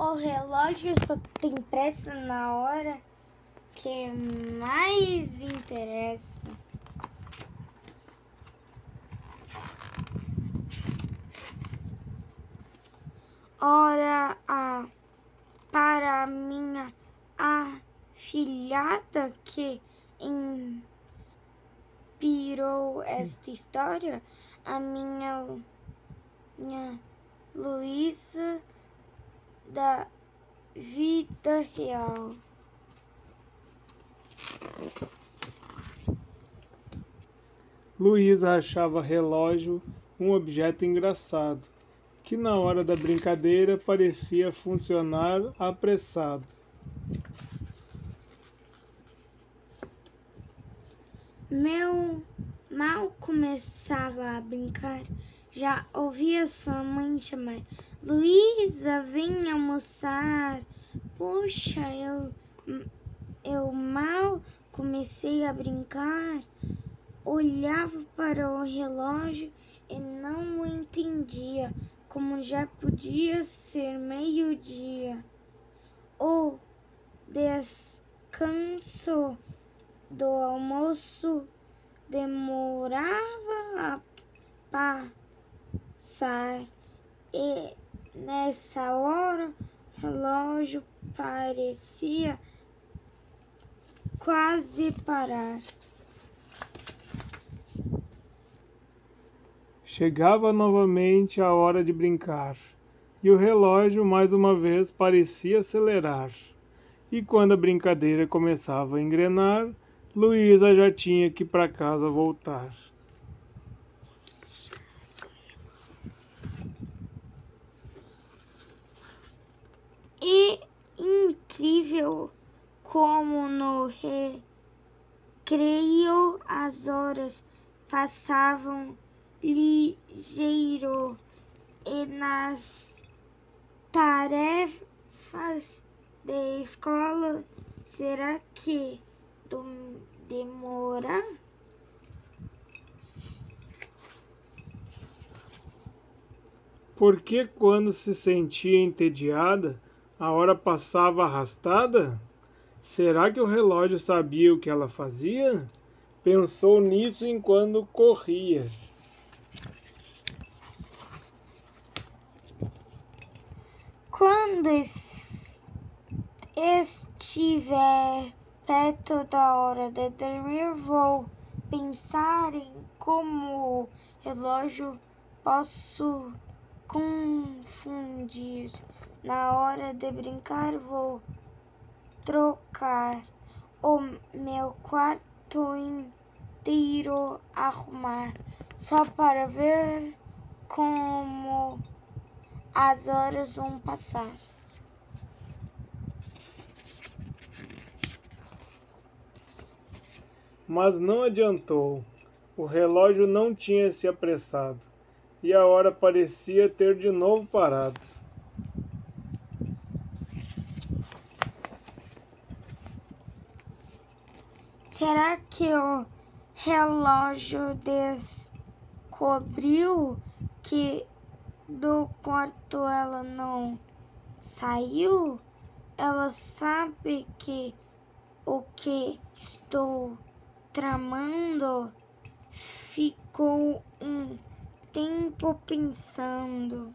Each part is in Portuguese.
O relógio só tem pressa na hora que mais interessa. Ora, a, para minha afilhada que inspirou esta história, a minha, minha Luísa da vida real. Luísa achava relógio um objeto engraçado, que na hora da brincadeira parecia funcionar apressado. Meu mal começava a brincar, já ouvia sua mãe chamar: Luísa, vem almoçar. Puxa, eu, eu mal comecei a brincar, olhava para o relógio e não entendia como já podia ser meio-dia. O descanso do almoço demorava a e nessa hora o relógio parecia quase parar. Chegava novamente a hora de brincar, e o relógio mais uma vez parecia acelerar. E quando a brincadeira começava a engrenar, Luísa já tinha que para casa voltar. E incrível como no recreio as horas passavam ligeiro e nas tarefas de escola será que demora? Porque quando se sentia entediada, a hora passava arrastada? Será que o relógio sabia o que ela fazia? Pensou nisso enquanto corria. Quando estiver perto da hora de dormir, vou pensar em como o relógio posso confundir. Na hora de brincar, vou trocar o meu quarto inteiro, arrumar, só para ver como as horas vão passar. Mas não adiantou. O relógio não tinha se apressado e a hora parecia ter de novo parado. Será que o relógio descobriu que do quarto ela não saiu? Ela sabe que o que estou tramando ficou um tempo pensando.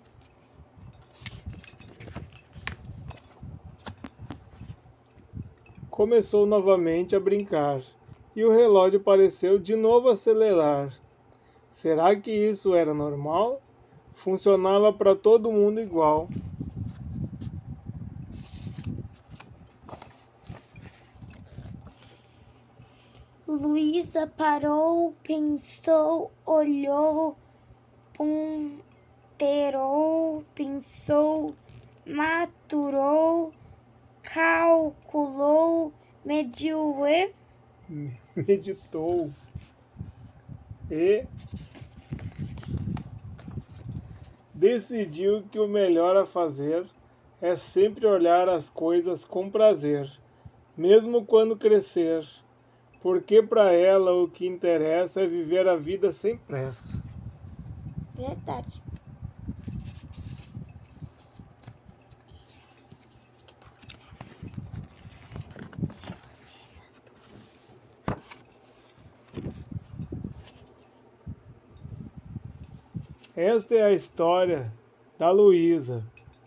Começou novamente a brincar e o relógio pareceu de novo acelerar. Será que isso era normal? Funcionava para todo mundo igual. Luísa parou, pensou, olhou, ponderou, pensou, maturou, calculou, mediu e meditou e decidiu que o melhor a fazer é sempre olhar as coisas com prazer, mesmo quando crescer, porque para ela o que interessa é viver a vida sem pressa. Verdade. Esta é a história da Luísa,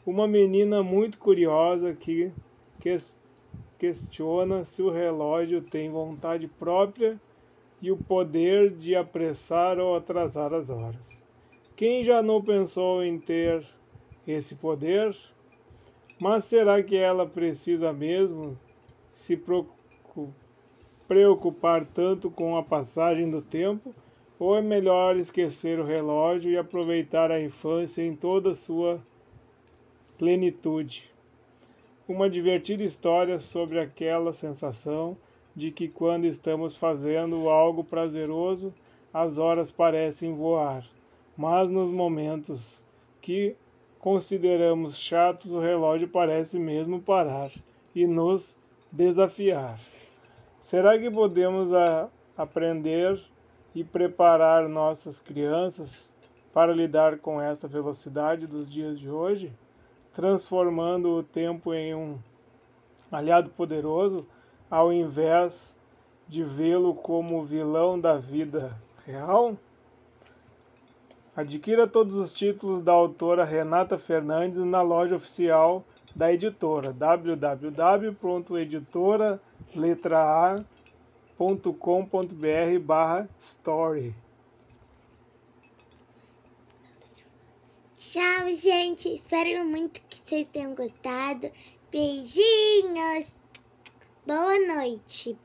uma menina muito curiosa que questiona se o relógio tem vontade própria e o poder de apressar ou atrasar as horas. Quem já não pensou em ter esse poder? Mas será que ela precisa mesmo se preocupar tanto com a passagem do tempo? Ou é melhor esquecer o relógio e aproveitar a infância em toda a sua plenitude? Uma divertida história sobre aquela sensação de que quando estamos fazendo algo prazeroso, as horas parecem voar, mas nos momentos que consideramos chatos, o relógio parece mesmo parar e nos desafiar. Será que podemos a, aprender e preparar nossas crianças para lidar com esta velocidade dos dias de hoje, transformando o tempo em um aliado poderoso, ao invés de vê-lo como vilão da vida real? Adquira todos os títulos da autora Renata Fernandes na loja oficial da editora www.editora.com.br/story. Tchau, gente. Espero muito que vocês tenham gostado. Beijinhos. Boa noite